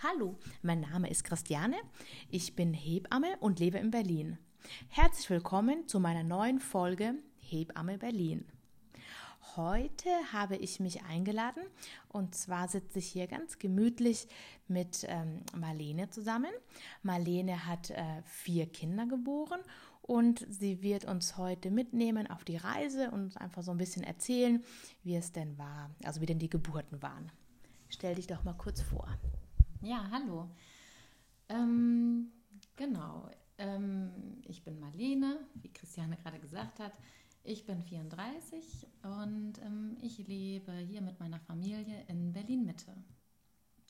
Hallo, mein Name ist Christiane, ich bin Hebamme und lebe in Berlin. Herzlich willkommen zu meiner neuen Folge Hebamme Berlin. Heute habe ich mich eingeladen und zwar sitze ich hier ganz gemütlich mit ähm, Marlene zusammen. Marlene hat äh, vier Kinder geboren und sie wird uns heute mitnehmen auf die Reise und einfach so ein bisschen erzählen, wie es denn war, also wie denn die Geburten waren. Stell dich doch mal kurz vor. Ja, hallo. Ähm, genau. Ähm, ich bin Marlene, wie Christiane gerade gesagt hat. Ich bin 34 und ähm, ich lebe hier mit meiner Familie in Berlin-Mitte.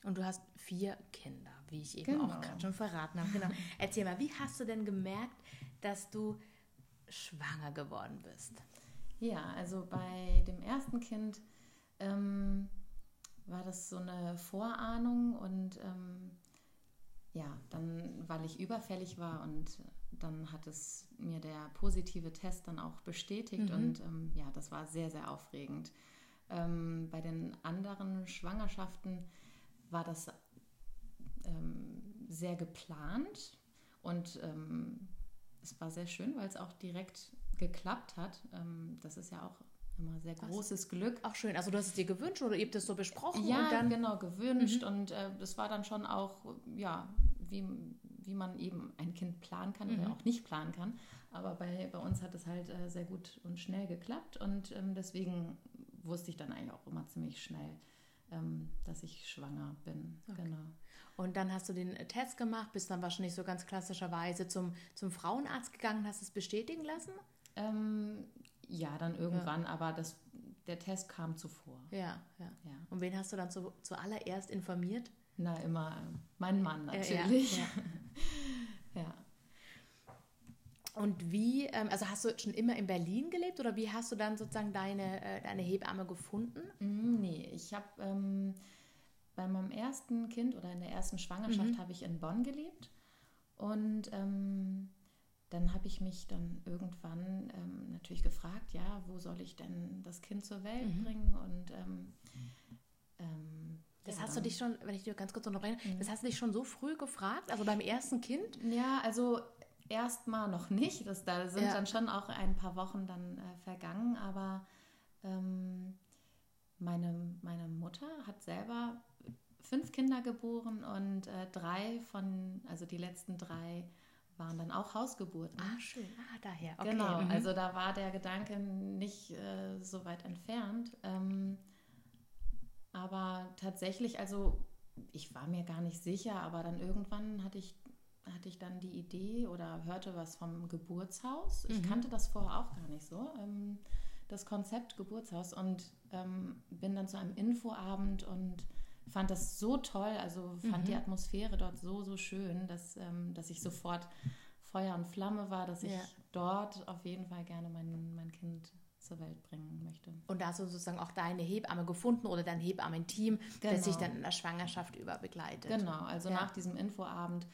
Und du hast vier Kinder, wie ich eben genau. auch gerade schon verraten habe. Genau. Erzähl mal, wie hast du denn gemerkt, dass du schwanger geworden bist? Ja, also bei dem ersten Kind ähm, war das so eine Vorahnung und ähm, ja, dann, weil ich überfällig war und dann hat es mir der positive Test dann auch bestätigt mhm. und ähm, ja, das war sehr, sehr aufregend. Ähm, bei den anderen Schwangerschaften war das ähm, sehr geplant und ähm, es war sehr schön, weil es auch direkt geklappt hat. Ähm, das ist ja auch immer sehr großes Was? Glück. Auch schön. Also du hast es dir gewünscht oder ihr habt es so besprochen? Ja, dann... genau, gewünscht. Mhm. Und äh, das war dann schon auch, ja, wie, wie man eben ein Kind planen kann mhm. oder auch nicht planen kann. Aber bei, bei uns hat es halt äh, sehr gut und schnell geklappt. Und ähm, deswegen wusste ich dann eigentlich auch immer ziemlich schnell, ähm, dass ich schwanger bin. Okay. Genau. Und dann hast du den Test gemacht, bist dann wahrscheinlich so ganz klassischerweise zum, zum Frauenarzt gegangen, hast es bestätigen lassen? Ähm, ja, dann irgendwann, ja. aber das, der Test kam zuvor. Ja, ja. ja. Und wen hast du dann zu, zuallererst informiert? Na, immer äh, mein Mann natürlich. ja. ja. Und wie, ähm, also hast du schon immer in Berlin gelebt oder wie hast du dann sozusagen deine, äh, deine Hebamme gefunden? Mm, nee, ich habe ähm, bei meinem ersten Kind oder in der ersten Schwangerschaft mhm. habe ich in Bonn gelebt und ähm, dann habe ich mich dann irgendwann ähm, natürlich gefragt, ja, wo soll ich denn das Kind zur Welt mhm. bringen? Und ähm, ähm, das ja, hast du dich schon, wenn ich dir ganz kurz unterbreche, mhm. das hast du dich schon so früh gefragt, also beim ersten Kind? Ja, also erstmal noch nicht. Das, da sind ja. dann schon auch ein paar Wochen dann äh, vergangen, aber ähm, meine, meine Mutter hat selber fünf Kinder geboren und äh, drei von, also die letzten drei waren dann auch Hausgeburten. Ah, schön. Ah, daher. Okay. Genau, mhm. also da war der Gedanke nicht äh, so weit entfernt. Ähm, aber tatsächlich, also ich war mir gar nicht sicher, aber dann irgendwann hatte ich, hatte ich dann die Idee oder hörte was vom Geburtshaus. Ich mhm. kannte das vorher auch gar nicht so, ähm, das Konzept Geburtshaus und ähm, bin dann zu einem Infoabend und fand das so toll, also fand mhm. die Atmosphäre dort so, so schön, dass, ähm, dass ich sofort Feuer und Flamme war, dass ich ja. dort auf jeden Fall gerne mein, mein Kind zur Welt bringen möchte. Und da hast du sozusagen auch deine Hebamme gefunden oder dein Hebammen-Team, genau. das sich dann in der Schwangerschaft über begleitet. Genau, also ja. nach diesem Infoabend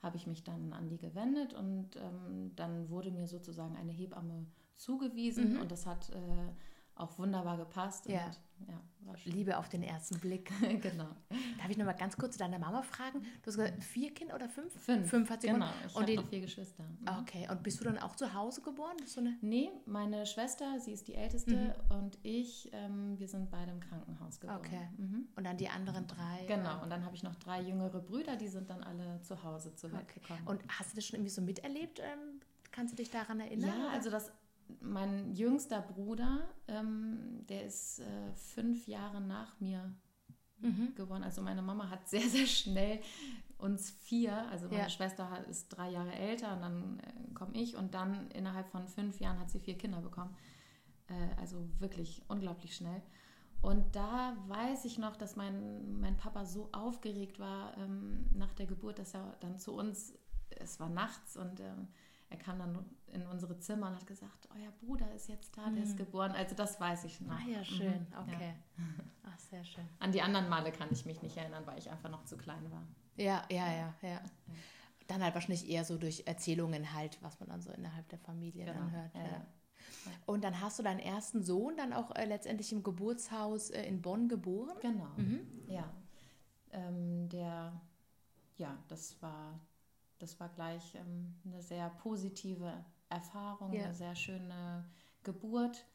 habe ich mich dann an die gewendet und ähm, dann wurde mir sozusagen eine Hebamme zugewiesen mhm. und das hat äh, auch wunderbar gepasst. Ja. Und, ja Liebe auf den ersten Blick. genau. Darf ich noch mal ganz kurz zu deiner Mama fragen? Du hast gesagt, vier Kinder oder fünf? Fünf. Fünf hat sie Genau, ich habe noch vier Geschwister. Mhm. Okay, und bist du dann auch zu Hause geboren? Bist eine nee, meine Schwester, sie ist die Älteste mhm. und ich, ähm, wir sind beide im Krankenhaus geboren. Okay. Mhm. Und dann die anderen drei? Genau, und dann habe ich noch drei jüngere Brüder, die sind dann alle zu Hause zur Welt okay. gekommen. Und hast du das schon irgendwie so miterlebt? Ähm, kannst du dich daran erinnern? Ja, also das mein jüngster Bruder, ähm, der ist äh, fünf Jahre nach mir mhm. geworden. Also meine Mama hat sehr, sehr schnell uns vier, also meine ja. Schwester ist drei Jahre älter und dann äh, komme ich und dann innerhalb von fünf Jahren hat sie vier Kinder bekommen. Äh, also wirklich unglaublich schnell. Und da weiß ich noch, dass mein, mein Papa so aufgeregt war ähm, nach der Geburt, dass er dann zu uns, es war nachts und ähm, er kam dann in unsere Zimmer und hat gesagt, euer Bruder ist jetzt da, der ist mhm. geboren. Also das weiß ich noch. Ah ja, schön, mhm. okay. Ja. Ach, sehr schön. An die anderen Male kann ich mich nicht erinnern, weil ich einfach noch zu klein war. Ja, ja, ja, ja. Dann halt wahrscheinlich eher so durch Erzählungen halt, was man dann so innerhalb der Familie genau. dann hört. Ja, ja. Und dann hast du deinen ersten Sohn dann auch äh, letztendlich im Geburtshaus äh, in Bonn geboren? Genau, mhm. ja. Ähm, der ja, das war, das war gleich ähm, eine sehr positive Erfahrung, ja. eine sehr schöne Geburt.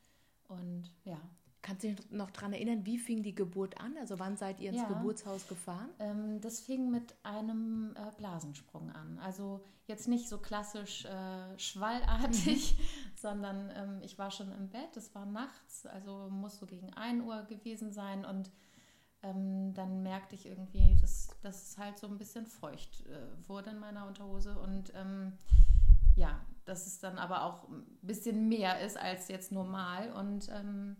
Und ja, Kannst du dich noch daran erinnern, wie fing die Geburt an? Also wann seid ihr ins ja, Geburtshaus gefahren? Ähm, das fing mit einem äh, Blasensprung an. Also jetzt nicht so klassisch äh, schwallartig, mhm. sondern ähm, ich war schon im Bett, es war nachts, also muss so gegen 1 Uhr gewesen sein und ähm, dann merkte ich irgendwie, dass, dass es halt so ein bisschen feucht äh, wurde in meiner Unterhose und ähm, ja, dass es dann aber auch ein bisschen mehr ist als jetzt normal und ähm,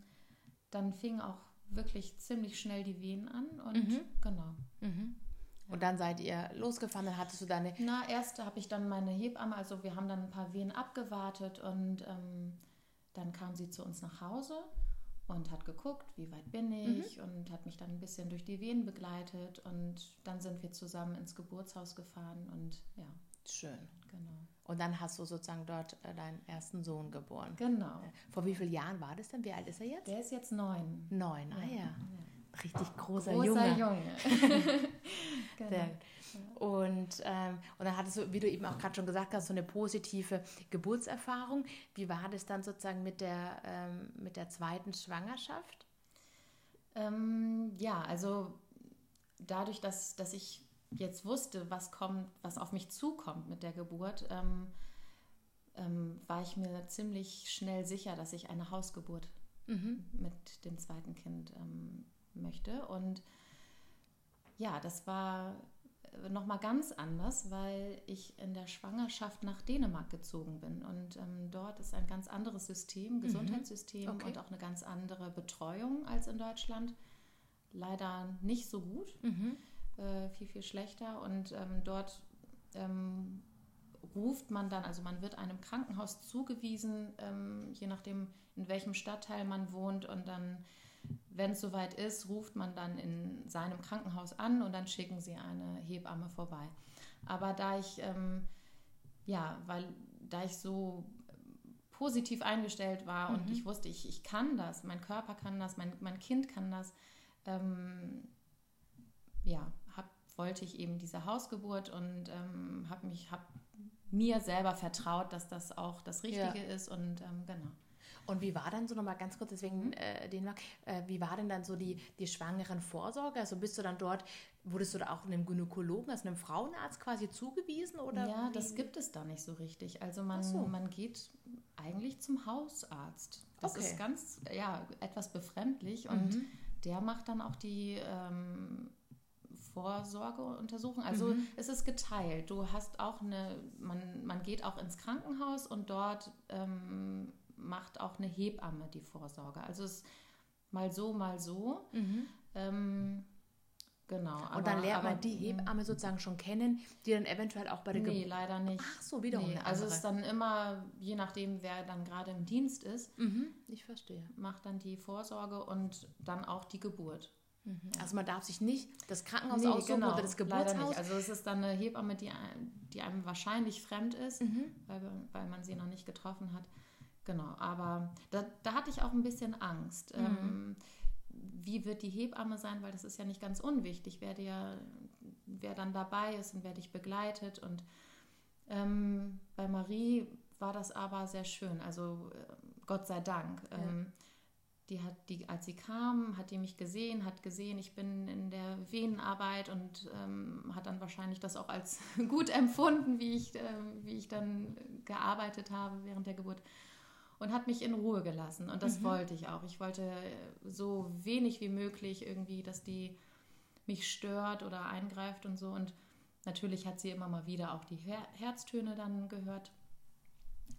dann fingen auch wirklich ziemlich schnell die Wehen an und mhm. genau. Mhm. Und dann seid ihr losgefahren, dann hattest du deine. Na, erst habe ich dann meine Hebamme, also wir haben dann ein paar Wehen abgewartet und ähm, dann kam sie zu uns nach Hause und hat geguckt, wie weit bin ich mhm. und hat mich dann ein bisschen durch die Wehen begleitet und dann sind wir zusammen ins Geburtshaus gefahren und ja. Schön. Genau. Und dann hast du sozusagen dort äh, deinen ersten Sohn geboren. Genau. Vor wie vielen Jahren war das denn? Wie alt ist er jetzt? Der ist jetzt neun. Neun, ah ja. ja. Richtig großer, großer Junge. Junge. genau. Und, ähm, und dann hattest du, wie du eben auch gerade schon gesagt hast, so eine positive Geburtserfahrung. Wie war das dann sozusagen mit der, ähm, mit der zweiten Schwangerschaft? Ähm, ja, also dadurch, dass, dass ich jetzt wusste, was kommt, was auf mich zukommt mit der Geburt, ähm, ähm, war ich mir ziemlich schnell sicher, dass ich eine Hausgeburt mhm. mit dem zweiten Kind ähm, möchte. Und ja, das war nochmal ganz anders, weil ich in der Schwangerschaft nach Dänemark gezogen bin. Und ähm, dort ist ein ganz anderes System, mhm. Gesundheitssystem okay. und auch eine ganz andere Betreuung als in Deutschland. Leider nicht so gut. Mhm äh, viel, viel schlechter. Und ähm, dort ähm, ruft man dann, also man wird einem Krankenhaus zugewiesen, ähm, je nachdem, in welchem Stadtteil man wohnt. Und dann, wenn es soweit ist, ruft man dann in seinem Krankenhaus an und dann schicken sie eine Hebamme vorbei. Aber da ich, ähm, ja, weil da ich so positiv eingestellt war mhm. und ich wusste, ich, ich kann das, mein Körper kann das, mein, mein Kind kann das, ähm, ja, wollte ich eben diese Hausgeburt und ähm, habe mich, habe mir selber vertraut, dass das auch das Richtige ja. ist und ähm, genau. Und wie war dann so nochmal ganz kurz, deswegen mhm. äh, Dänemark, äh, wie war denn dann so die, die schwangeren Vorsorge? Also bist du dann dort, wurdest du da auch einem Gynäkologen, also einem Frauenarzt quasi zugewiesen? Oder ja, wie? das gibt es da nicht so richtig. Also man, so. man geht eigentlich zum Hausarzt. Das okay. ist ganz, ja, etwas befremdlich und mhm. der macht dann auch die ähm, Vorsorgeuntersuchung. Also mhm. es ist geteilt. Du hast auch eine, man, man geht auch ins Krankenhaus und dort ähm, macht auch eine Hebamme die Vorsorge. Also es ist mal so, mal so. Mhm. Ähm, genau. Und aber, dann lernt aber, man die Hebamme sozusagen schon kennen, die dann eventuell auch bei der Geburt. Nee, leider nicht. Ach so, wiederum. Nee, also es ist dann immer, je nachdem, wer dann gerade im Dienst ist, mhm, ich verstehe. Macht dann die Vorsorge und dann auch die Geburt. Mhm. Also man darf sich nicht das Krankenhaus nee, aussuchen genau, oder das Geburtshaus. Also es ist dann eine Hebamme, die, die einem wahrscheinlich fremd ist, mhm. weil, weil man sie noch nicht getroffen hat. Genau, aber da, da hatte ich auch ein bisschen Angst. Mhm. Ähm, wie wird die Hebamme sein? Weil das ist ja nicht ganz unwichtig, wer, dir, wer dann dabei ist und wer dich begleitet. Und ähm, bei Marie war das aber sehr schön, also äh, Gott sei Dank. Ja. Ähm, die hat die, als sie kam, hat die mich gesehen, hat gesehen, ich bin in der Venenarbeit und ähm, hat dann wahrscheinlich das auch als gut empfunden, wie ich, äh, wie ich dann gearbeitet habe während der Geburt und hat mich in Ruhe gelassen. Und das mhm. wollte ich auch. Ich wollte so wenig wie möglich irgendwie, dass die mich stört oder eingreift und so. Und natürlich hat sie immer mal wieder auch die Her Herztöne dann gehört.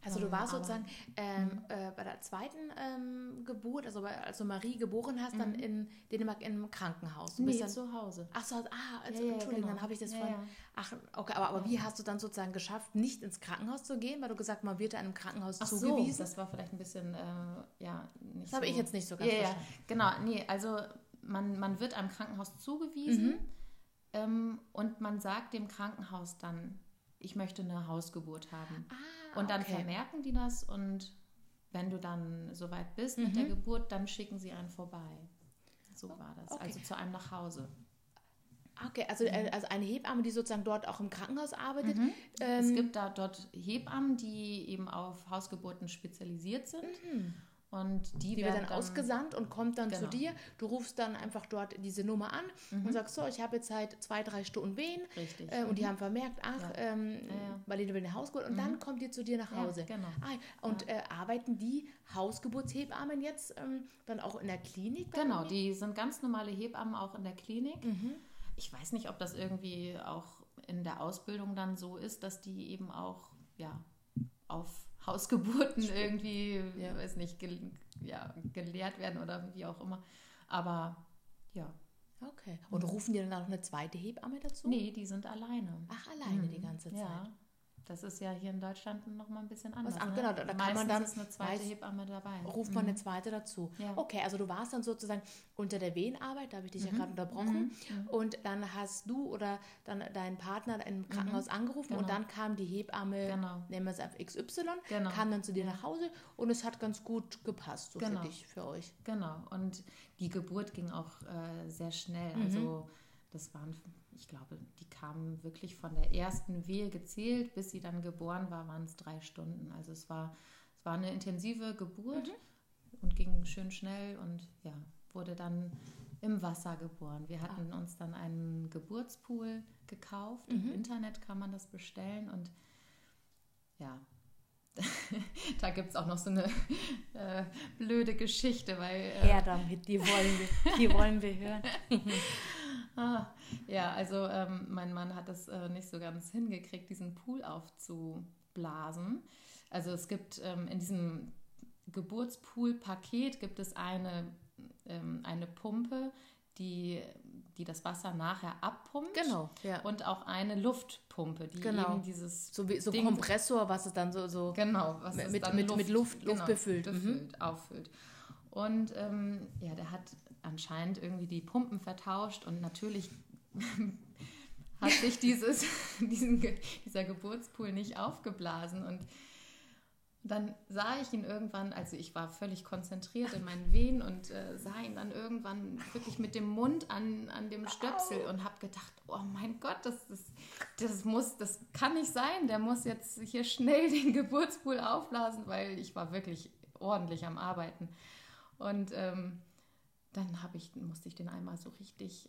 Also du warst sozusagen ähm, mhm. äh, bei der zweiten ähm, Geburt, also bei, als du Marie geboren hast, mhm. dann in Dänemark im Krankenhaus. Du nee, dann, zu Hause. Ach so, ah, also, ja, Entschuldigung, genau. dann habe ich das ja, von... Ja. Ach, okay, aber, aber wie hast du dann sozusagen geschafft, nicht ins Krankenhaus zu gehen, weil du gesagt man wird einem Krankenhaus Ach zugewiesen? So, das war vielleicht ein bisschen, äh, ja, nicht Das so. habe ich jetzt nicht so ganz ja, verstanden. Ja, genau, nee, also man, man wird einem Krankenhaus zugewiesen mhm. ähm, und man sagt dem Krankenhaus dann, ich möchte eine Hausgeburt haben. Ah, und dann okay. vermerken die das und wenn du dann soweit bist mhm. mit der Geburt, dann schicken sie einen vorbei. So war das. Okay. Also zu einem nach Hause. Okay, also, äh, also eine Hebamme, die sozusagen dort auch im Krankenhaus arbeitet. Mhm. Ähm, es gibt da dort Hebammen, die eben auf Hausgeburten spezialisiert sind. Und die, die wird werden dann ausgesandt und kommt dann zu Genau. dir. Du rufst dann einfach dort diese Nummer an und sagst so, ich habe jetzt halt zwei, drei Stunden Wehen. Richtig. Äh, und die haben vermerkt, ach, Ja. ähm, Ja, ja. Marlene will eine Hausgeburt und dann kommt die zu dir nach Hause. genau. Ah, und äh, arbeiten die Hausgeburtshebammen jetzt ähm, dann auch in der Klinik? Genau, die sind ganz normale Hebammen auch in der Klinik. Mhm. Ich weiß nicht, ob das irgendwie auch in der Ausbildung dann so ist, dass die eben auch ja, auf Hausgeburten irgendwie, Ja. weiß nicht, gel ja, gelehrt werden oder wie auch immer. Aber ja, Okay. Und rufen die dann auch eine zweite Hebamme dazu? nee, die sind alleine. Ach, alleine die ganze Zeit. Ja, das ist ja hier in Deutschland noch mal ein bisschen anders. an- ne? genau, da- da kann man dann- ist eine zweite weiß- Hebamme dabei. Ruft man eine zweite dazu. Ja. Okay, also du warst dann sozusagen unter der Wehenarbeit, da habe ich dich ja gerade unterbrochen. Und dann hast du oder dann dein Partner im Krankenhaus angerufen und Genau. dann kam die Hebamme, Genau. nehmen wir es auf XY, Genau. kam dann zu dir nach Hause und es hat ganz gut gepasst, so Genau. für dich, für euch. Genau, und die Geburt ging auch äh, sehr schnell. Mhm. Also das waren, ich glaube, die kamen wirklich von der ersten Wehe gezählt, bis sie dann geboren war, waren es drei Stunden. Also es war, es war eine intensive Geburt Mhm. und ging schön schnell und ja, wurde dann im Wasser geboren. Wir hatten Ah. uns dann einen Geburtspool gekauft. Mhm. Im Internet kann man das bestellen und ja, da gibt es auch noch so eine äh, blöde Geschichte, weil äh, Ja, damit, die wollen wir, die wollen wir hören. Ah, ja, also ähm, mein Mann hat es äh, nicht so ganz hingekriegt, diesen Pool aufzublasen. Also es gibt ähm, in diesem Geburtspool-Paket gibt es eine, ähm, eine Pumpe, die, die das Wasser nachher abpumpt. Genau, ja. Und auch eine Luftpumpe, die Genau. eben dieses So wie so Ding- Kompressor, was es dann so, so Genau, was Mit- es mit- dann mit- mit Luft- Luft befüllt. Mhm. befüllt, auffüllt. Und ähm, ja, der hat anscheinend irgendwie die Pumpen vertauscht und natürlich hat sich dieses, diesen, dieser Geburtspool nicht aufgeblasen. Und dann sah ich ihn irgendwann, also ich war völlig konzentriert in meinen Wehen und äh, sah ihn dann irgendwann wirklich mit dem Mund an, an dem Stöpsel und habe gedacht, oh mein Gott, das, das, das muss, das kann nicht sein. Der muss jetzt hier schnell den Geburtspool aufblasen, weil ich war wirklich ordentlich am Arbeiten. Und ähm, dann habe ich, musste ich den einmal so richtig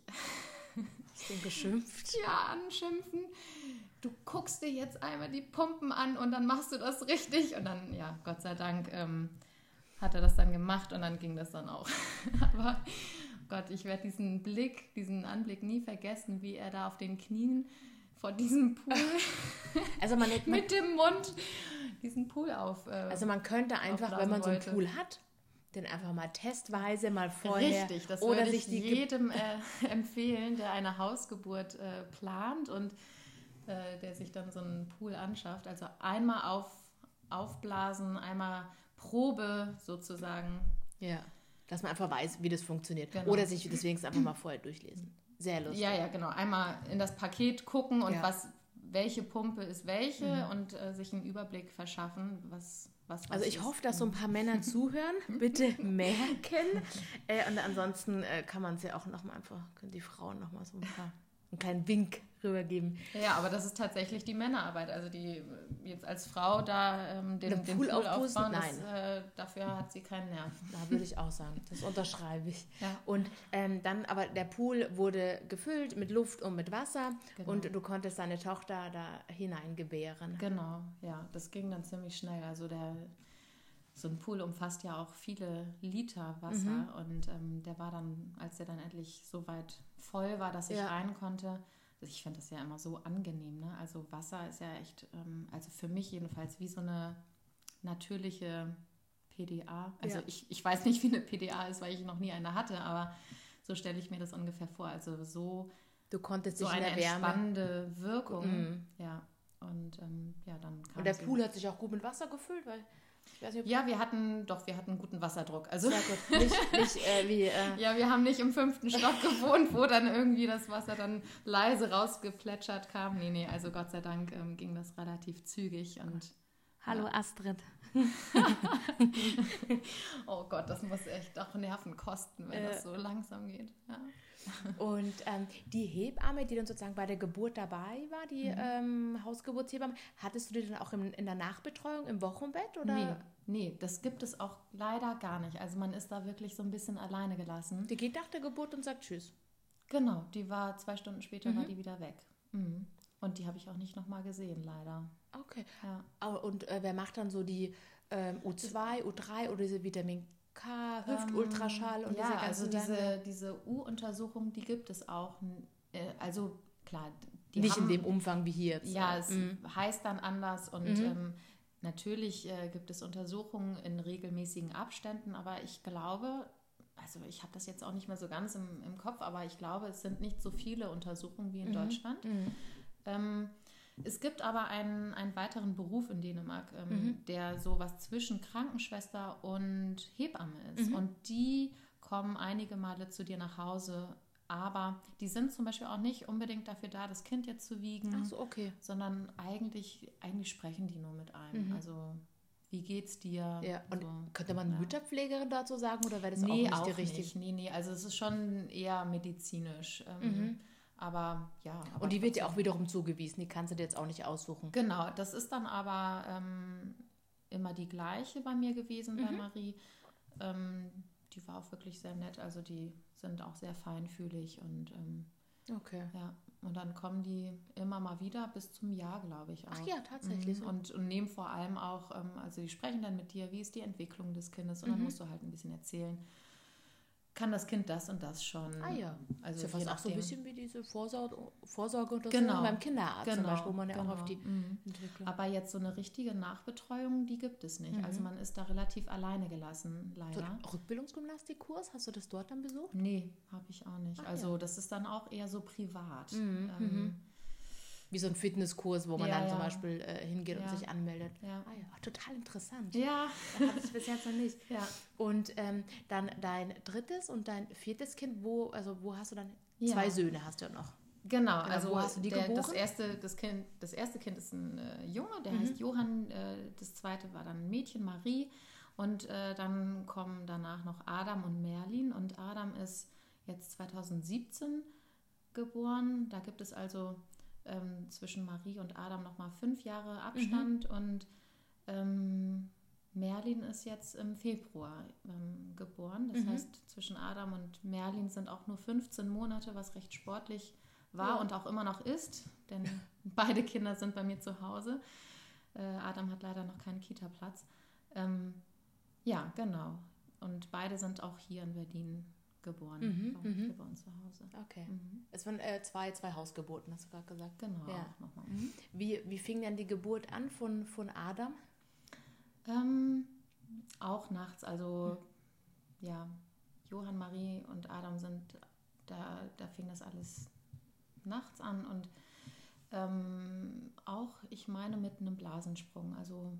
so geschimpft. ja, anschimpfen. Du guckst dir jetzt einmal die Pumpen an und dann machst du das richtig. Und dann, ja, Gott sei Dank ähm, hat er das dann gemacht und dann ging das dann auch. Aber Gott, ich werde diesen Blick, diesen Anblick nie vergessen, wie er da auf den Knien vor diesem Pool Also man, mit dem Mund diesen Pool auf. Äh, also man könnte einfach, wenn man so einen wollte. Pool hat, den einfach mal testweise mal vorher Richtig, das oder würde sich ich jedem äh, empfehlen, der eine Hausgeburt äh, plant und äh, der sich dann so einen Pool anschafft. Also einmal auf, aufblasen, einmal Probe sozusagen. Ja, dass man einfach weiß, wie das funktioniert. Genau. Oder sich deswegen einfach mal vorher durchlesen. Sehr lustig. Ja, ja, genau. Einmal in das Paket gucken und Ja. Mhm. was, welche Pumpe ist welche und äh, sich einen Überblick verschaffen, was was, was Also ich hoffe, dass so ein paar Männer zuhören, bitte merken. Äh, und ansonsten äh, kann man es ja auch nochmal einfach, können die Frauen nochmal so ein paar, einen kleinen Wink rübergeben. Ja, aber das ist tatsächlich die Männerarbeit. Also die jetzt als Frau da ähm, den, Den Pool Pool, aufbauen, das, äh, dafür hat sie keinen Nerv. Da würde ich auch sagen, das unterschreibe ich. Ja. Und ähm, dann, aber der Pool wurde gefüllt mit Luft und mit Wasser Genau. und du konntest deine Tochter da hineingebären. Genau, ja, das ging dann ziemlich schnell. Also der so ein Pool umfasst ja auch viele Liter Wasser Mhm. und ähm, der war dann, als der dann endlich so weit voll war, dass ich Ja. rein konnte. Also ich finde das ja immer so angenehm, ne? Also Wasser ist ja echt, ähm, also für mich jedenfalls wie so eine natürliche PDA. Also Ja. ich, ich weiß nicht, wie eine PDA ist, weil ich noch nie eine hatte, aber so stelle ich mir das ungefähr vor. Also so Du konntest so eine entspannende Wirkung. Mhm. Ja. Und ähm, ja, dann kam Und der. Pool hat sich auch gut mit Wasser gefüllt, weil nicht, Ja, wir hatten, doch, wir hatten guten Wasserdruck. Also Sehr gut. Nicht, nicht äh, wie. Äh, ja, wir haben nicht im fünften Stock gewohnt, wo dann irgendwie das Wasser dann leise rausgeplätschert kam. Nee, nee, also Gott sei Dank ähm, ging das relativ zügig und Hallo ja. Astrid. oh Gott, das muss echt auch Nerven kosten, wenn äh, das so langsam geht. Ja. Und ähm, die Hebamme, die dann sozusagen bei der Geburt dabei war, die mhm. ähm, Hausgeburtshebamme, hattest du die dann auch im, in der Nachbetreuung im Wochenbett? Oder? Nee, nee, das gibt es auch leider gar nicht. Also man ist da wirklich so ein bisschen alleine gelassen. Die geht nach der Geburt und sagt Tschüss. Genau, die war zwei Stunden später mhm. war die wieder weg. Mhm. Und die habe ich auch nicht nochmal gesehen, leider. Okay. Ja. Und äh, wer macht dann so die ähm, U2, U3 oder diese Vitamin K, Hüftultraschall und ähm, ja, diese ganzen also diese, diese U-Untersuchung, die gibt es auch. Äh, also klar, nicht haben, in dem Umfang wie hier jetzt. Ja, es mhm. heißt dann anders und mhm. ähm, natürlich äh, gibt es Untersuchungen in regelmäßigen Abständen, aber ich glaube, also ich habe das jetzt auch nicht mehr so ganz im, im, Kopf, aber ich glaube, es sind nicht so viele Untersuchungen wie in mhm. Deutschland. Mhm. Ähm, es gibt aber einen, einen weiteren Beruf in Dänemark, ähm, mhm. der sowas zwischen Krankenschwester und Hebamme ist. Mhm. Und die kommen einige Male zu dir nach Hause. Aber die sind zum Beispiel auch nicht unbedingt dafür da, das Kind jetzt zu wiegen. So, okay. Sondern eigentlich, eigentlich sprechen die nur mit einem. Mhm. Also wie geht's dir? Ja, und so, könnte man ja. Mütterpflegerin dazu sagen oder wäre das nee, auch nicht auch die richtige? Nee, nee, also es ist schon eher medizinisch. Ähm, mhm. Aber ja. Aber und die wird ja auch wiederum zugewiesen, die kannst du dir jetzt auch nicht aussuchen. Genau, das ist dann aber ähm, immer die gleiche bei mir gewesen, mhm. bei Marie. Ähm, die war auch wirklich sehr nett, also die sind auch sehr feinfühlig und ähm, okay. Ja, und dann kommen die immer mal wieder bis zum Jahr, glaube ich auch. Ach ja, tatsächlich. Mhm. Und, und nehmen vor allem auch, ähm, also die sprechen dann mit dir, wie ist die Entwicklung des Kindes und mhm. dann musst du halt ein bisschen erzählen kann das Kind das und das schon. Ah ja. Also ist ja fast auch so ein bisschen wie diese Vorsorge, Vorsorgeuntersuchung genau. beim Kinderarzt genau. zum Beispiel, wo man ja genau. auch auf die mhm. Entwicklung. Aber jetzt so eine richtige Nachbetreuung, die gibt es nicht. Also mhm. Also man ist da relativ alleine gelassen, leider. So Rückbildungsgymnastikkurs, hast du das dort dann besucht? Nee, habe ich auch nicht. Ach, also ja. das ist dann auch eher so privat. Mhm. Ähm, mhm wie so ein Fitnesskurs, wo man ja, dann ja. zum Beispiel äh, hingeht und sich anmeldet. Ja. Ah, ja. Total interessant. Ja. Hatte ich bis jetzt noch nicht. Ja. Und ähm, dann dein drittes und dein viertes Kind, wo, also wo hast du dann zwei Söhne hast du ja noch? Genau, also wo hast du die der, geboren? Das erste, das, kind, das erste Kind ist ein äh, Junge, der mhm. heißt Johann. Äh, das zweite war dann ein Mädchen, Marie. Und äh, dann kommen danach noch Adam und Merlin. Und Adam ist jetzt 2017 geboren. Da gibt es also ähm, zwischen Marie und Adam nochmal fünf Jahre Abstand mhm. und ähm, Merlin ist jetzt im Februar ähm, geboren. Das mhm. heißt, zwischen Adam und Merlin sind auch nur 15 Monate, was recht sportlich war ja. und auch immer noch ist, denn beide Kinder sind bei mir zu Hause. Äh, Adam hat leider noch keinen Kita-Platz. Ähm, ja, genau. Und beide sind auch hier in Berlin geboren, mhm, hier mhm. bei uns zu Hause. Okay. Mhm. Es waren äh, zwei, zwei Hausgeburten, hast du gerade gesagt. Genau. Ja. Mhm. Wie, wie fing denn die Geburt an von, von Adam? Ähm, auch nachts, also ja, Johann, Marie und Adam sind, da, da fing das alles nachts an und ähm, auch, ich meine, mit einem Blasensprung. Also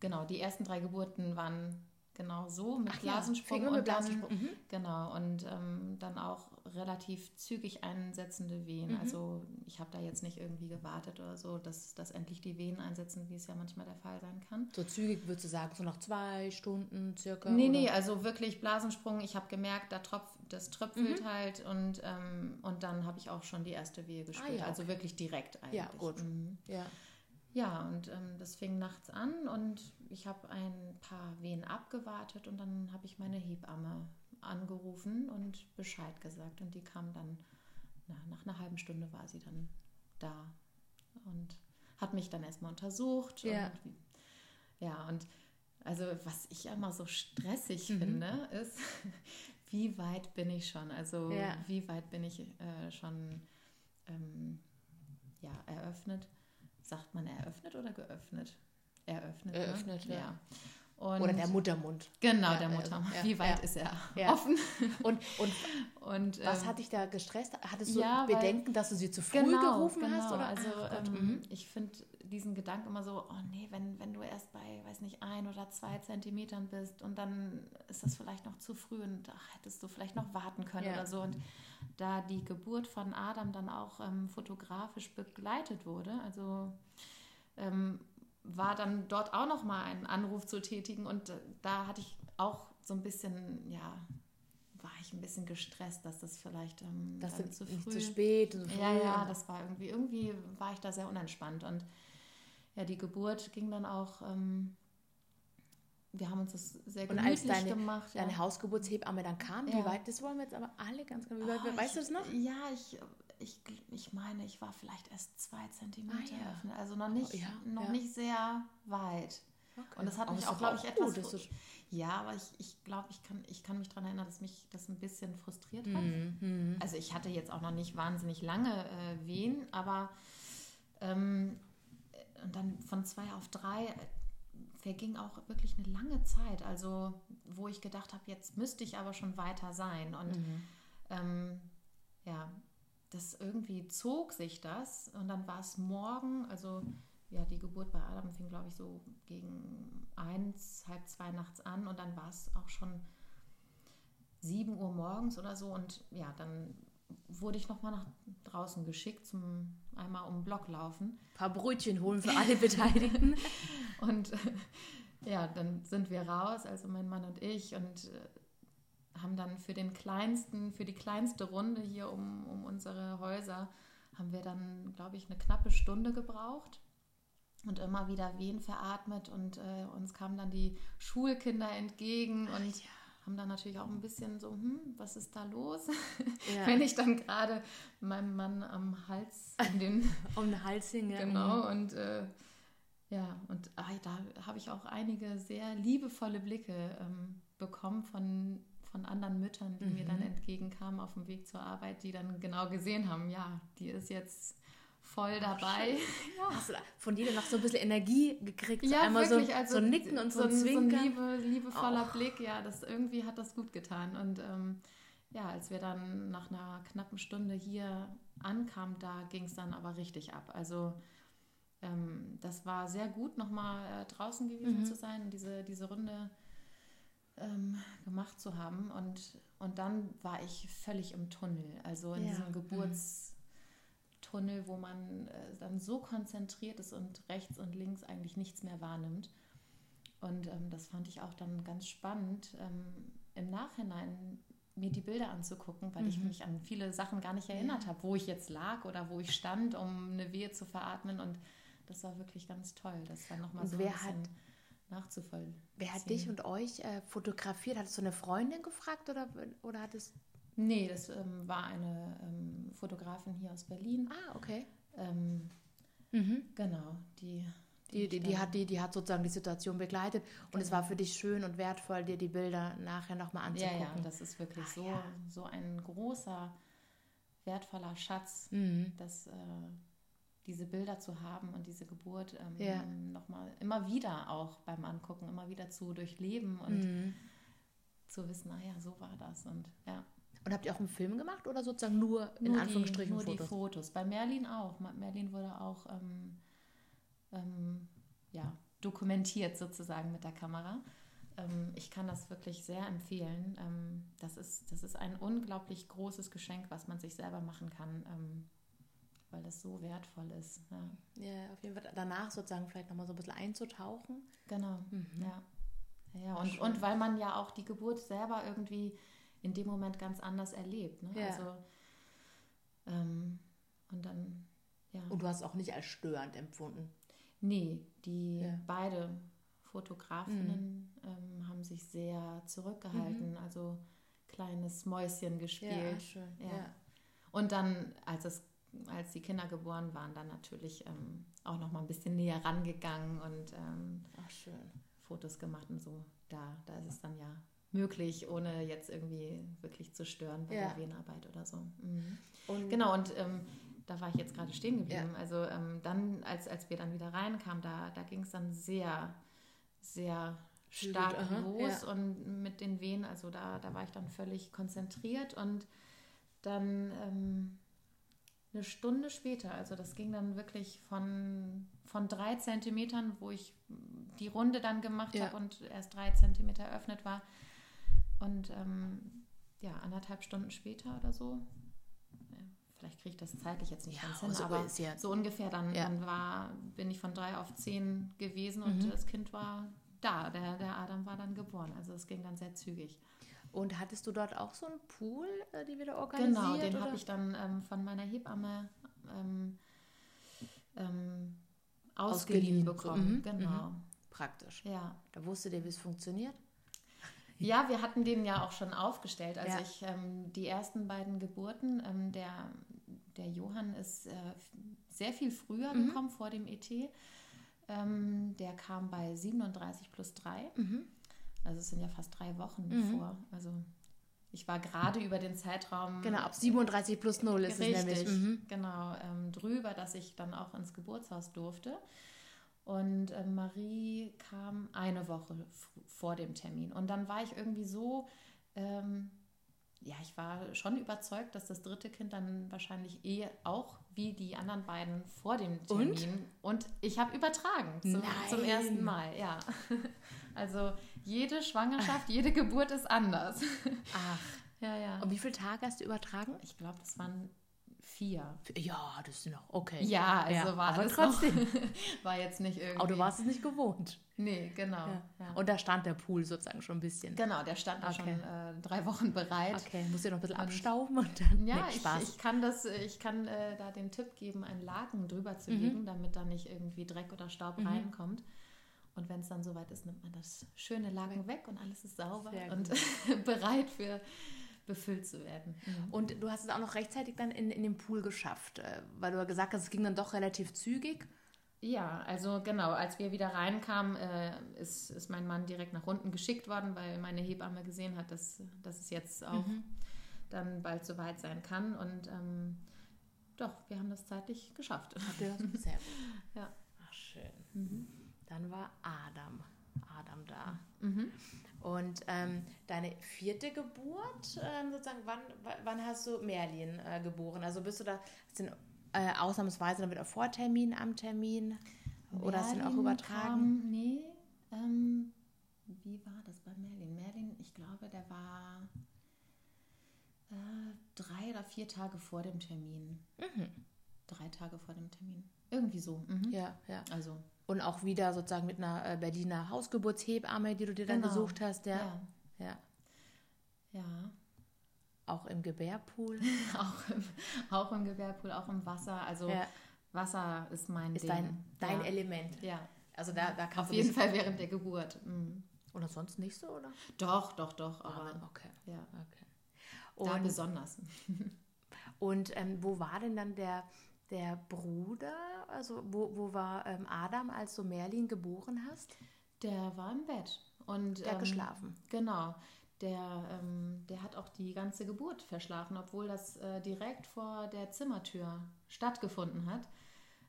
genau, die ersten drei Geburten waren genau so mit Ach Blasensprung ja, und dann, mhm. genau und ähm, dann auch relativ zügig einsetzende Wehen. Mhm. Also ich habe da jetzt nicht irgendwie gewartet oder so, dass, dass endlich die Wehen einsetzen, wie es ja manchmal der Fall sein kann. So zügig würdest du sagen, so nach zwei Stunden circa? Nee, oder? nee, also wirklich Blasensprung. Ich habe gemerkt, da tropf, das tröpfelt mhm. halt und, ähm, und dann habe ich auch schon die erste Wehe gespürt. Ah, ja, also wirklich direkt eigentlich. Ja, gut. Mhm. Ja. Ja, und ähm, das fing nachts an und ich habe ein paar Wehen abgewartet und dann habe ich meine Hebamme angerufen und Bescheid gesagt. Und die kam dann, na, nach einer halben Stunde war sie dann da und hat mich dann erstmal untersucht. Ja. Und, ja, und also was ich immer so stressig mhm. finde, ist, wie weit bin ich schon? Also ja. wie weit bin ich äh, schon ähm, ja, eröffnet? sagt man eröffnet oder geöffnet? Eröffnet. Ne? Eröffnet, ne? ja. Und oder der Muttermund. Genau, ja, der Muttermund. Ja, Wie weit ja, ist er offen? Und, und, und was ähm, hat dich da gestresst? Hattest du Bedenken, dass du sie zu früh genau, gerufen genau. hast? Oder? Also ähm, mhm. ich finde diesen Gedanken immer so, oh nee, wenn, wenn du erst bei, weiß nicht, ein oder zwei Zentimetern bist und dann ist das vielleicht noch zu früh und ach, hättest du vielleicht noch warten können oder so. Und da die Geburt von Adam dann auch ähm, fotografisch begleitet wurde, also ähm, war dann dort auch noch mal einen Anruf zu tätigen und äh, da hatte ich auch so ein bisschen, ja, war ich ein bisschen gestresst, dass das vielleicht ähm, das dann zu, früh. zu spät. Zu früh. Ja, ja, das war irgendwie, irgendwie war ich da sehr unentspannt und ja, die Geburt ging dann auch. Ähm, wir haben uns das sehr gemütlich und als deine, gemacht. Deine ja. Hausgeburtshebamme dann kam, ja. wie weit, das wollen wir jetzt aber alle ganz genau, oh, weißt ich, du das noch? Ja, ich, ich, ich meine, ich war vielleicht erst zwei Zentimeter ah, ja. also noch nicht, oh, noch nicht sehr weit. Okay. Und das hat mich auch, glaube ich, etwas. Gut, ja, aber ich, ich glaube, ich kann, ich kann mich daran erinnern, dass mich das ein bisschen frustriert hat. Mhm. Also ich hatte jetzt auch noch nicht wahnsinnig lange äh, Wehen, aber ähm, und dann von zwei auf drei äh, verging auch wirklich eine lange Zeit. Also wo ich gedacht habe, jetzt müsste ich aber schon weiter sein. Und mhm. ähm, ja, das irgendwie zog sich das und dann war es morgen, also ja, die Geburt bei Adam fing, glaube ich, so gegen eins, halb zwei nachts an und dann war es auch schon sieben Uhr morgens oder so und ja, dann wurde ich nochmal nach draußen geschickt zum einmal um den Block laufen. Ein paar Brötchen holen für alle Beteiligten. und ja, dann sind wir raus, also mein Mann und ich und äh, haben dann für den kleinsten, für die kleinste Runde hier um, um unsere Häuser, haben wir dann, glaube ich, eine knappe Stunde gebraucht und immer wieder Wehen veratmet und äh, uns kamen dann die Schulkinder entgegen und ja. haben dann natürlich auch ein bisschen so, hm, was ist da los? Ja. Wenn ich dann gerade meinem Mann am Hals um den, um den Hals hing, ja. Genau, mhm. und äh, ja, und ah, da habe ich auch einige sehr liebevolle Blicke ähm, bekommen von, von anderen Müttern, die mhm. mir dann mhm. entgegenkamen auf dem Weg zur Arbeit, die dann genau gesehen haben, ja, die ist jetzt voll dabei. Ja. Hast du von dir noch so ein bisschen Energie gekriegt? Ja, einmal wirklich, so, also so nicken und so, so ein Zwinkern. So ein liebe, liebevoller oh. Blick, ja, das irgendwie hat das gut getan. Und ähm, ja, als wir dann nach einer knappen Stunde hier ankamen, da ging es dann aber richtig ab. Also ähm, das war sehr gut, nochmal äh, draußen gewesen mhm. zu sein und diese, diese Runde ähm, gemacht zu haben. Und, und dann war ich völlig im Tunnel, also in ja. diesem. Mhm Tunnel, wo man äh, dann so konzentriert ist und rechts und links eigentlich nichts mehr wahrnimmt. Und ähm, das fand ich auch dann ganz spannend, ähm, im Nachhinein mir die Bilder anzugucken, weil mhm. ich mich an viele Sachen gar nicht erinnert ja. habe, wo ich jetzt lag oder wo ich stand, um eine Wehe zu veratmen. Und das war wirklich ganz toll, das dann nochmal so ein bisschen hat, nachzuvollziehen. Wer hat dich und euch äh, fotografiert? Hattest du eine Freundin gefragt oder, oder hattest Nee, das ähm, war eine ähm, Fotografin hier aus Berlin. Ah, okay. Ähm, mhm. Genau, die. Die, die, die, hat, die, die hat sozusagen die Situation begleitet und genau. es war für dich schön und wertvoll, dir die Bilder nachher nochmal anzugucken. Ja, ja, das ist wirklich Ach, so, ja. so ein großer, wertvoller Schatz, mhm. dass äh, diese Bilder zu haben und diese Geburt ähm, ja. nochmal immer wieder auch beim Angucken, immer wieder zu durchleben und mhm. zu wissen, naja, so war das und ja. Und habt ihr auch einen Film gemacht oder sozusagen nur in nur Anführungsstrichen die, nur Fotos? die Fotos. Bei Merlin auch. Merlin wurde auch ähm, ähm, ja, dokumentiert sozusagen mit der Kamera. Ähm, ich kann das wirklich sehr empfehlen. Ähm, das, ist, das ist ein unglaublich großes Geschenk, was man sich selber machen kann, ähm, weil das so wertvoll ist. Ja. ja, auf jeden Fall danach sozusagen vielleicht nochmal so ein bisschen einzutauchen. Genau, mhm. ja. Ja, und, und weil man ja auch die Geburt selber irgendwie in dem Moment ganz anders erlebt. Ne? Ja. Also, ähm, und dann, ja. Und du hast auch nicht als störend empfunden? Nee, die ja. beide Fotografinnen mhm. ähm, haben sich sehr zurückgehalten, mhm. also kleines Mäuschen gespielt. Ja, schön. Ja. Und dann, als es als die Kinder geboren waren, dann natürlich ähm, auch noch mal ein bisschen näher rangegangen und ähm. Fotos gemacht und so. Da, da ist es dann ja möglich, ohne jetzt irgendwie wirklich zu stören bei ja. der Wehenarbeit oder so. Mhm. Und genau, und ähm, da war ich jetzt gerade stehen geblieben. Ja. Also ähm, dann, als, als wir dann wieder reinkamen, da, da ging es dann sehr, sehr stark Aha, los ja. und mit den Wehen, also da, da war ich dann völlig konzentriert und dann ähm, eine Stunde später, also das ging dann wirklich von, von drei Zentimetern, wo ich die Runde dann gemacht ja. habe und erst drei Zentimeter eröffnet war, und ähm, ja, anderthalb Stunden später oder so, vielleicht kriege ich das zeitlich jetzt nicht Ja, ganz hin, so aber ja- so ungefähr dann, Ja. dann war, bin ich von drei auf zehn gewesen und Mhm. das Kind war da. Der, der Adam war dann geboren. Also es ging dann sehr zügig. Und hattest du dort auch so einen Pool, äh, die wieder organisiert? Genau, den habe ich dann ähm, von meiner Hebamme ähm, ähm, ausgeliehen Ausgeliehen, bekommen. mhm, genau. Praktisch. Ja. Da wusstet ihr, wie es funktioniert? Ja, wir hatten den ja auch schon aufgestellt. Also Ja. ich, ähm, die ersten beiden Geburten, ähm, der, der Johann ist äh, sehr viel früher Mhm. gekommen, vor dem ET. Ähm, der kam bei 37 plus 3. Also es sind ja fast drei Wochen Mhm. vor. Also ich war gerade über den Zeitraum Genau, ab 37 plus 0 ist Richtig, es nämlich. Mhm. genau, ähm, drüber, dass ich dann auch ins Geburtshaus durfte. Und ähm, Marie kam eine Woche vor dem Termin. Und dann war ich irgendwie so, ähm, ja, ich war schon überzeugt, dass das dritte Kind dann wahrscheinlich eh auch wie die anderen beiden vor dem Und? Termin. Und, ich habe übertragen zum, zum ersten Mal, ja. Also jede Schwangerschaft, jede Geburt ist anders. Ach, Ja, ja. und wie viele Tage hast du übertragen? Ich glaube, das waren vier. Ja, das ist noch okay. Ja, also Ja, war aber trotzdem. Noch, war jetzt nicht irgendwie. Aber du warst es nicht gewohnt. Nee, genau. Ja. Ja. Und da stand der Pool sozusagen schon ein bisschen. genau, der stand da Okay. schon äh, drei Wochen bereit. Okay, musst du noch ein bisschen Und- abstauben und dann Ja, ich, ich kann das, ich kann äh, da den Tipp geben, einen Laken drüber zu Mhm. legen, damit da nicht irgendwie Dreck oder Staub Mhm. reinkommt. Und wenn es dann soweit ist, nimmt man das schöne Laken weg und alles ist sauber und bereit für befüllt zu werden. Mhm. Und du hast es auch noch rechtzeitig dann in, in den Pool geschafft, äh, weil du ja gesagt hast, es ging dann doch relativ zügig. Ja, also genau, als wir wieder reinkamen, äh, ist, ist mein Mann direkt nach unten geschickt worden, weil meine Hebamme gesehen hat, dass, dass es jetzt auch Mhm. dann bald soweit sein kann. Und ähm, doch, wir haben das zeitlich geschafft. Habt ihr das? Sehr gut. Ja. Ach, schön. Dann war Adam. Adam da. Mhm. Und ähm, deine vierte Geburt, ähm, sozusagen, wann, wann hast du Merlin äh, geboren? Also bist du da, den, äh, ausnahmsweise dann wieder vor Termin, am Termin? Oder hast du ihn auch Merlin übertragen? Kam, nee, ähm, wie war das bei Merlin? Merlin, ich glaube, der war äh, drei oder vier Tage vor dem Termin. Mhm. Drei Tage vor dem Termin. Irgendwie so. Mhm. Ja, ja. Also, Und auch wieder sozusagen mit einer äh, Berliner Hausgeburtshebamme, die du dir dann Genau. gesucht hast, ja. ja. ja. Ja, Auch im Gebärpool. auch im, auch im Gebärpool, auch im Wasser. Also ja. Wasser ist mein Ist Ding. dein, dein ja. Element. Ja, Also da, da kannst auf jeden Fall während der Geburt. Mhm. Oder sonst nicht so, oder? Doch, doch, doch. Aber Aber okay. ja, okay. da Und, besonders. und ähm, wo war denn dann der, der Bruder? Also wo, wo war ähm, Adam, als du Merlin geboren hast? Der war im Bett. Und, Der hat ähm, geschlafen. Genau. Der, ähm, der hat auch die ganze Geburt verschlafen, obwohl das äh, direkt vor der Zimmertür stattgefunden hat.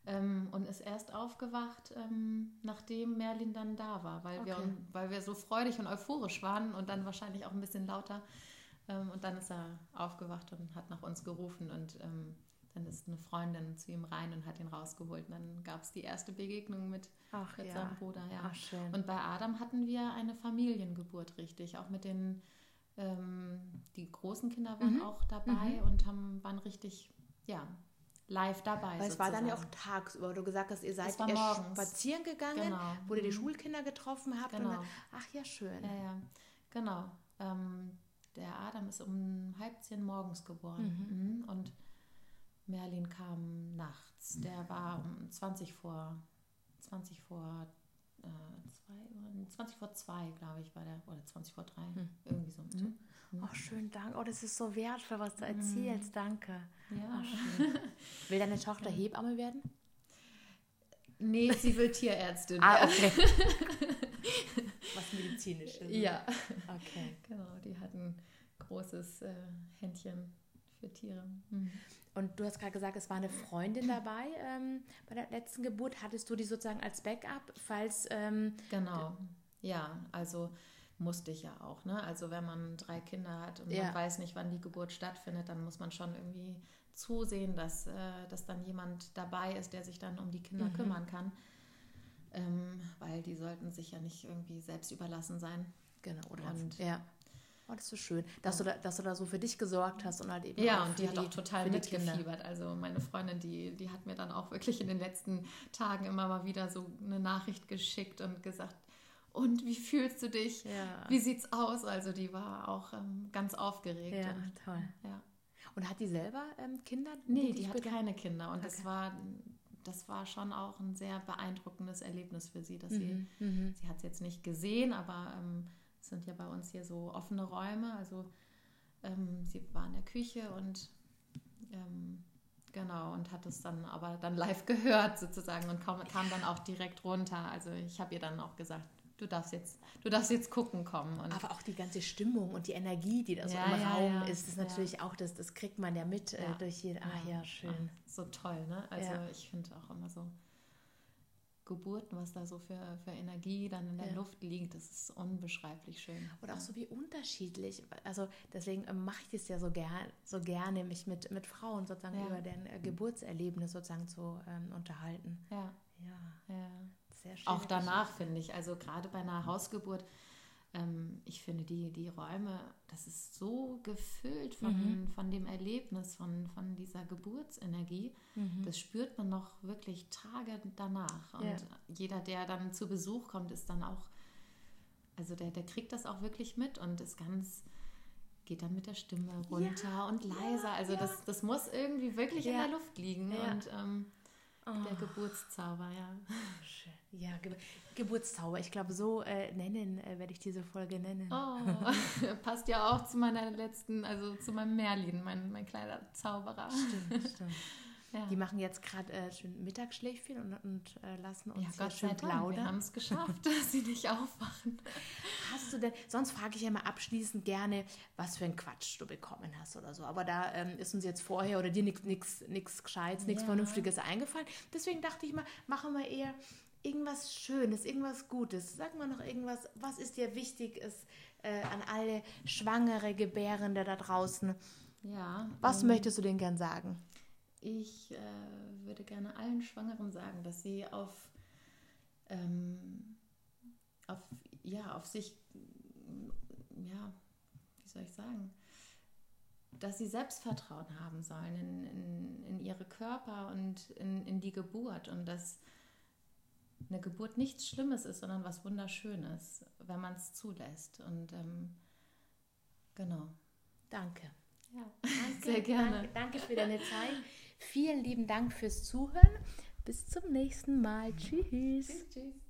Ähm, und ist erst aufgewacht, ähm, nachdem Merlin dann da war, weil, wir, Okay. weil wir so freudig und euphorisch waren und dann wahrscheinlich auch ein bisschen lauter. Ähm, und dann ist er aufgewacht und hat nach uns gerufen und ähm, dann ist eine Freundin zu ihm rein und hat ihn rausgeholt. Und dann gab es die erste Begegnung mit, Ach mit ja. seinem Bruder. Ja. Ach. Und bei Adam hatten wir eine Familiengeburt, richtig. Auch mit den, ähm, die großen Kinder waren Mhm. auch dabei und haben, waren richtig, ja, live dabei. Weil es war dann ja auch tagsüber, du gesagt hast, ihr seid morgens. spazieren gegangen, Genau. wo ihr die Mhm. Schulkinder getroffen habt. Und Genau. dann, ach ja, schön. Ja, ja, genau. Ähm, der Adam ist um halb zehn morgens geboren. Mhm. Und Merlin kam nachts. Der war um 20 vor, 20 vor äh, zwei Uhr, 20 vor zwei, glaube ich, war der, oder 20 vor drei, Hm. irgendwie so. Mhm. Ach, schön, danke. Oh, das ist so wertvoll, was du erzählst. Danke. Ja. Schön. Will deine Tochter Hebamme werden? Nee, sie will Tierärztin. Ah, okay. was medizinisches. Ja, Okay. genau. Die hat ein großes äh, Händchen für Tiere. Mhm. Und du hast gerade gesagt, es war eine Freundin dabei ähm, bei der letzten Geburt. Hattest du die sozusagen als Backup, falls. Ähm, Genau. Ja, also musste ich ja auch. Ne? Also wenn man drei Kinder hat und Ja. man weiß nicht, wann die Geburt stattfindet, dann muss man schon irgendwie zusehen, dass, äh, dass dann jemand dabei ist, der sich dann um die Kinder Mhm. kümmern kann. Ähm, weil die sollten sich ja nicht irgendwie selbst überlassen sein. genau, oder? Und- ja. Oh, das ist so schön, dass, ja. du da, dass du da so für dich gesorgt hast und halt eben. Ja, und die hat die, auch total mitgefiebert. Also meine Freundin, die, die hat mir dann auch wirklich in den letzten Tagen immer mal wieder so eine Nachricht geschickt und gesagt, und wie fühlst du dich? Ja. Wie sieht's aus? Also die war auch ähm, ganz aufgeregt. Ja, und, toll. Ja. Und hat die selber ähm, Kinder? Nee, die, die hat keine Kinder. Und okay. das war das war schon auch ein sehr beeindruckendes Erlebnis für sie, dass mhm. sie, mhm. sie hat es jetzt nicht gesehen, aber ähm, sind ja bei uns hier so offene Räume, also ähm, sie war in der Küche und ähm, genau und hat es dann aber dann live gehört sozusagen und kam, kam dann auch direkt runter. Also ich habe ihr dann auch gesagt, du darfst jetzt, du darfst jetzt gucken kommen. Und Aber auch die ganze Stimmung und die Energie, die da so ja, im ja, Raum ja, ist, ist natürlich auch, das, das kriegt man ja mit äh, durch jeden. Ah ja, schön. Ach, so toll, ne? Also ich finde auch immer so Geburten, was da so für, für Energie dann in der Luft liegt, das ist unbeschreiblich schön. Und auch so wie unterschiedlich. Also deswegen äh, mache ich es ja so, ger so gerne, mich mit, mit Frauen sozusagen über deren äh, Geburtserlebnis sozusagen zu ähm, unterhalten. Ja. Ja. ja sehr schön. Auch danach finde ich, also gerade bei einer Hausgeburt, ähm, ich finde die, die Räume, das ist so gefüllt von, mhm. von dem Erlebnis, von, von dieser Geburtsenergie. Mhm. Das spürt man noch wirklich Tage danach. Und ja. jeder, der dann zu Besuch kommt, ist dann auch, also der, der kriegt das auch wirklich mit und ist ganz geht dann mit der Stimme runter ja, und leiser. also ja. das, das muss irgendwie wirklich in der Luft liegen. Und ähm, Oh. Der Geburtszauber, ja. Schön. Ja, Ge Geburtszauber. Ich glaube, so äh, nennen äh, werde ich diese Folge nennen. Oh, passt ja auch zu meiner letzten, also zu meinem Merlin, mein, mein kleiner Zauberer. Stimmt, stimmt. Ja. Die machen jetzt gerade äh, schön Mittagsschläfchen und, und äh, lassen uns ja, schön plaudern. Wir haben es geschafft, dass sie nicht aufwachen. Hast du denn, sonst frage ich ja mal abschließend gerne, was für ein Quatsch du bekommen hast oder so. Aber da ähm, ist uns jetzt vorher oder dir nichts Gescheites, nichts ja. Vernünftiges eingefallen. Deswegen dachte ich mal, machen wir eher irgendwas Schönes, irgendwas Gutes. Sag mal noch irgendwas, was ist dir wichtig ist äh, an alle schwangere Gebärende da draußen. Ja. Was ähm, möchtest du denen gern sagen? Ich äh, würde gerne allen Schwangeren sagen, dass sie auf, ähm, auf, ja, auf sich, ja, wie soll ich sagen, dass sie Selbstvertrauen haben sollen in, in, in ihre Körper und in, in die Geburt und dass eine Geburt nichts Schlimmes ist, sondern was Wunderschönes, wenn man es zulässt. Und ähm, genau. Danke. Ja, danke, sehr gerne. Danke, danke für deine Zeit. Vielen lieben Dank fürs Zuhören. Bis zum nächsten Mal. Tschüss. Tschüss, tschüss.